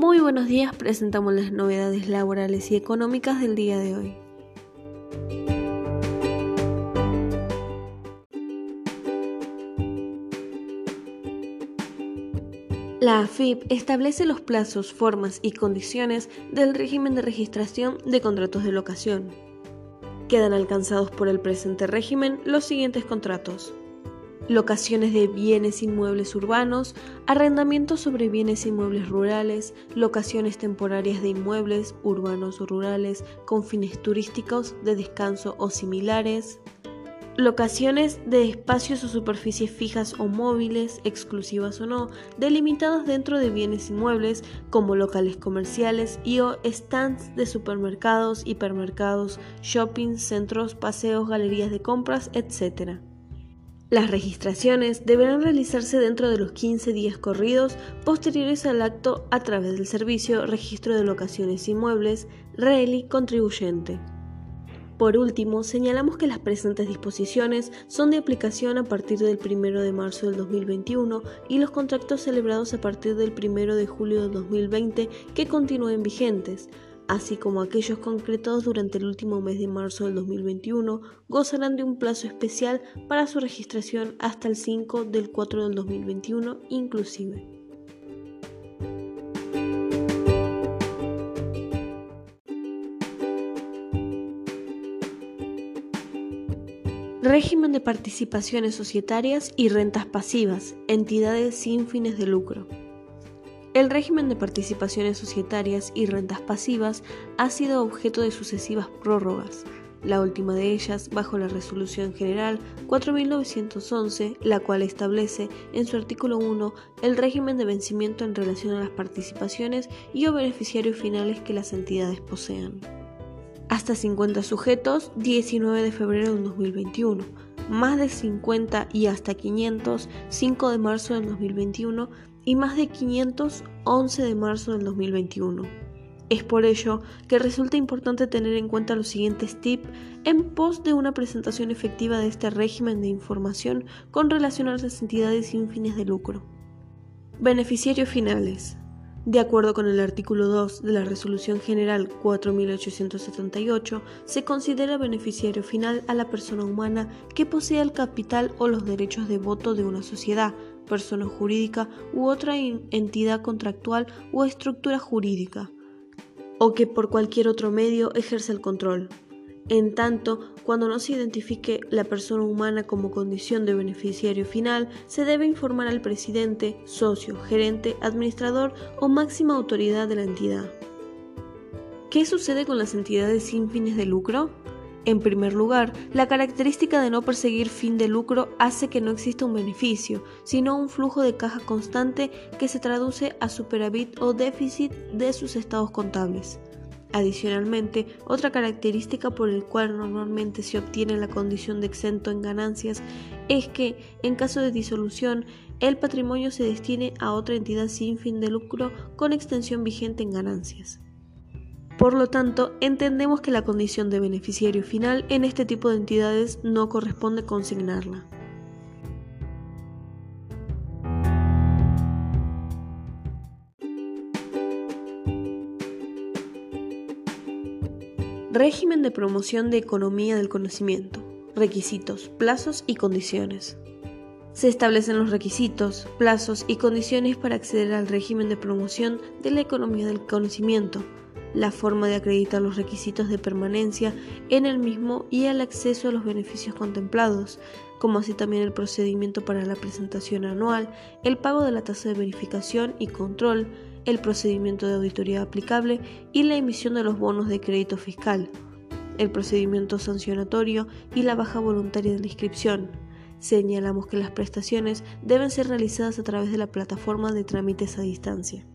Muy buenos días, presentamos las novedades laborales y económicas del día de hoy. La AFIP establece los plazos, formas y condiciones del régimen de registración de contratos de locación. Quedan alcanzados por el presente régimen los siguientes contratos. Locaciones de bienes inmuebles urbanos, arrendamientos sobre bienes inmuebles rurales, locaciones temporarias de inmuebles urbanos o rurales con fines turísticos, de descanso o similares, Locaciones de espacios o superficies fijas o móviles, exclusivas o no, delimitadas dentro de bienes inmuebles como locales comerciales y o stands de supermercados, hipermercados, shopping, centros, paseos, galerías de compras, etc. Las registraciones deberán realizarse dentro de los 15 días corridos posteriores al acto a través del servicio Registro de Locaciones Inmuebles, RELI Contribuyente. Por último, señalamos que las presentes disposiciones son de aplicación a partir del 1 de marzo del 2021 y los contratos celebrados a partir del 1 de julio del 2020 que continúen vigentes, así como aquellos concretados durante el último mes de marzo del 2021, gozarán de un plazo especial para su registración hasta el 5 del 4 del 2021 inclusive. Régimen de participaciones societarias y rentas pasivas, entidades sin fines de lucro. El régimen de participaciones societarias y rentas pasivas ha sido objeto de sucesivas prórrogas, la última de ellas bajo la Resolución General 4911, la cual establece en su artículo 1 el régimen de vencimiento en relación a las participaciones y o beneficiarios finales que las entidades posean. Hasta 50 sujetos 19 de febrero del 2021, más de 50 y hasta 500 5 de marzo del 2021 y más de 500 11 de marzo del 2021. Es por ello que resulta importante tener en cuenta los siguientes tips en pos de una presentación efectiva de este régimen de información con relación a las entidades sin fines de lucro. Beneficiarios finales. De acuerdo con el artículo 2 de la Resolución General 4878, se considera beneficiario final a la persona humana que posea el capital o los derechos de voto de una sociedad, persona jurídica u otra entidad contractual o estructura jurídica, o que por cualquier otro medio ejerce el control, en tanto, cuando no se identifique la persona humana como condición de beneficiario final, se debe informar al presidente, socio, gerente, administrador o máxima autoridad de la entidad. ¿Qué sucede con las entidades sin fines de lucro? En primer lugar, la característica de no perseguir fin de lucro hace que no exista un beneficio, sino un flujo de caja constante que se traduce a superávit o déficit de sus estados contables. Adicionalmente, otra característica por el cual normalmente se obtiene la condición de exento en ganancias es que, en caso de disolución, el patrimonio se destine a otra entidad sin fin de lucro con extensión vigente en ganancias. Por lo tanto, entendemos que la condición de beneficiario final en este tipo de entidades no corresponde consignarla. Régimen de promoción de economía del conocimiento. Requisitos, plazos y condiciones. Se establecen los requisitos, plazos y condiciones para acceder al régimen de promoción de la economía del conocimiento, la forma de acreditar los requisitos de permanencia en el mismo y el acceso a los beneficios contemplados, como así también el procedimiento para la presentación anual, el pago de la tasa de verificación y control, el procedimiento de auditoría aplicable y la emisión de los bonos de crédito fiscal, el procedimiento sancionatorio y la baja voluntaria de la inscripción. Señalamos que las prestaciones deben ser realizadas a través de la plataforma de trámites a distancia.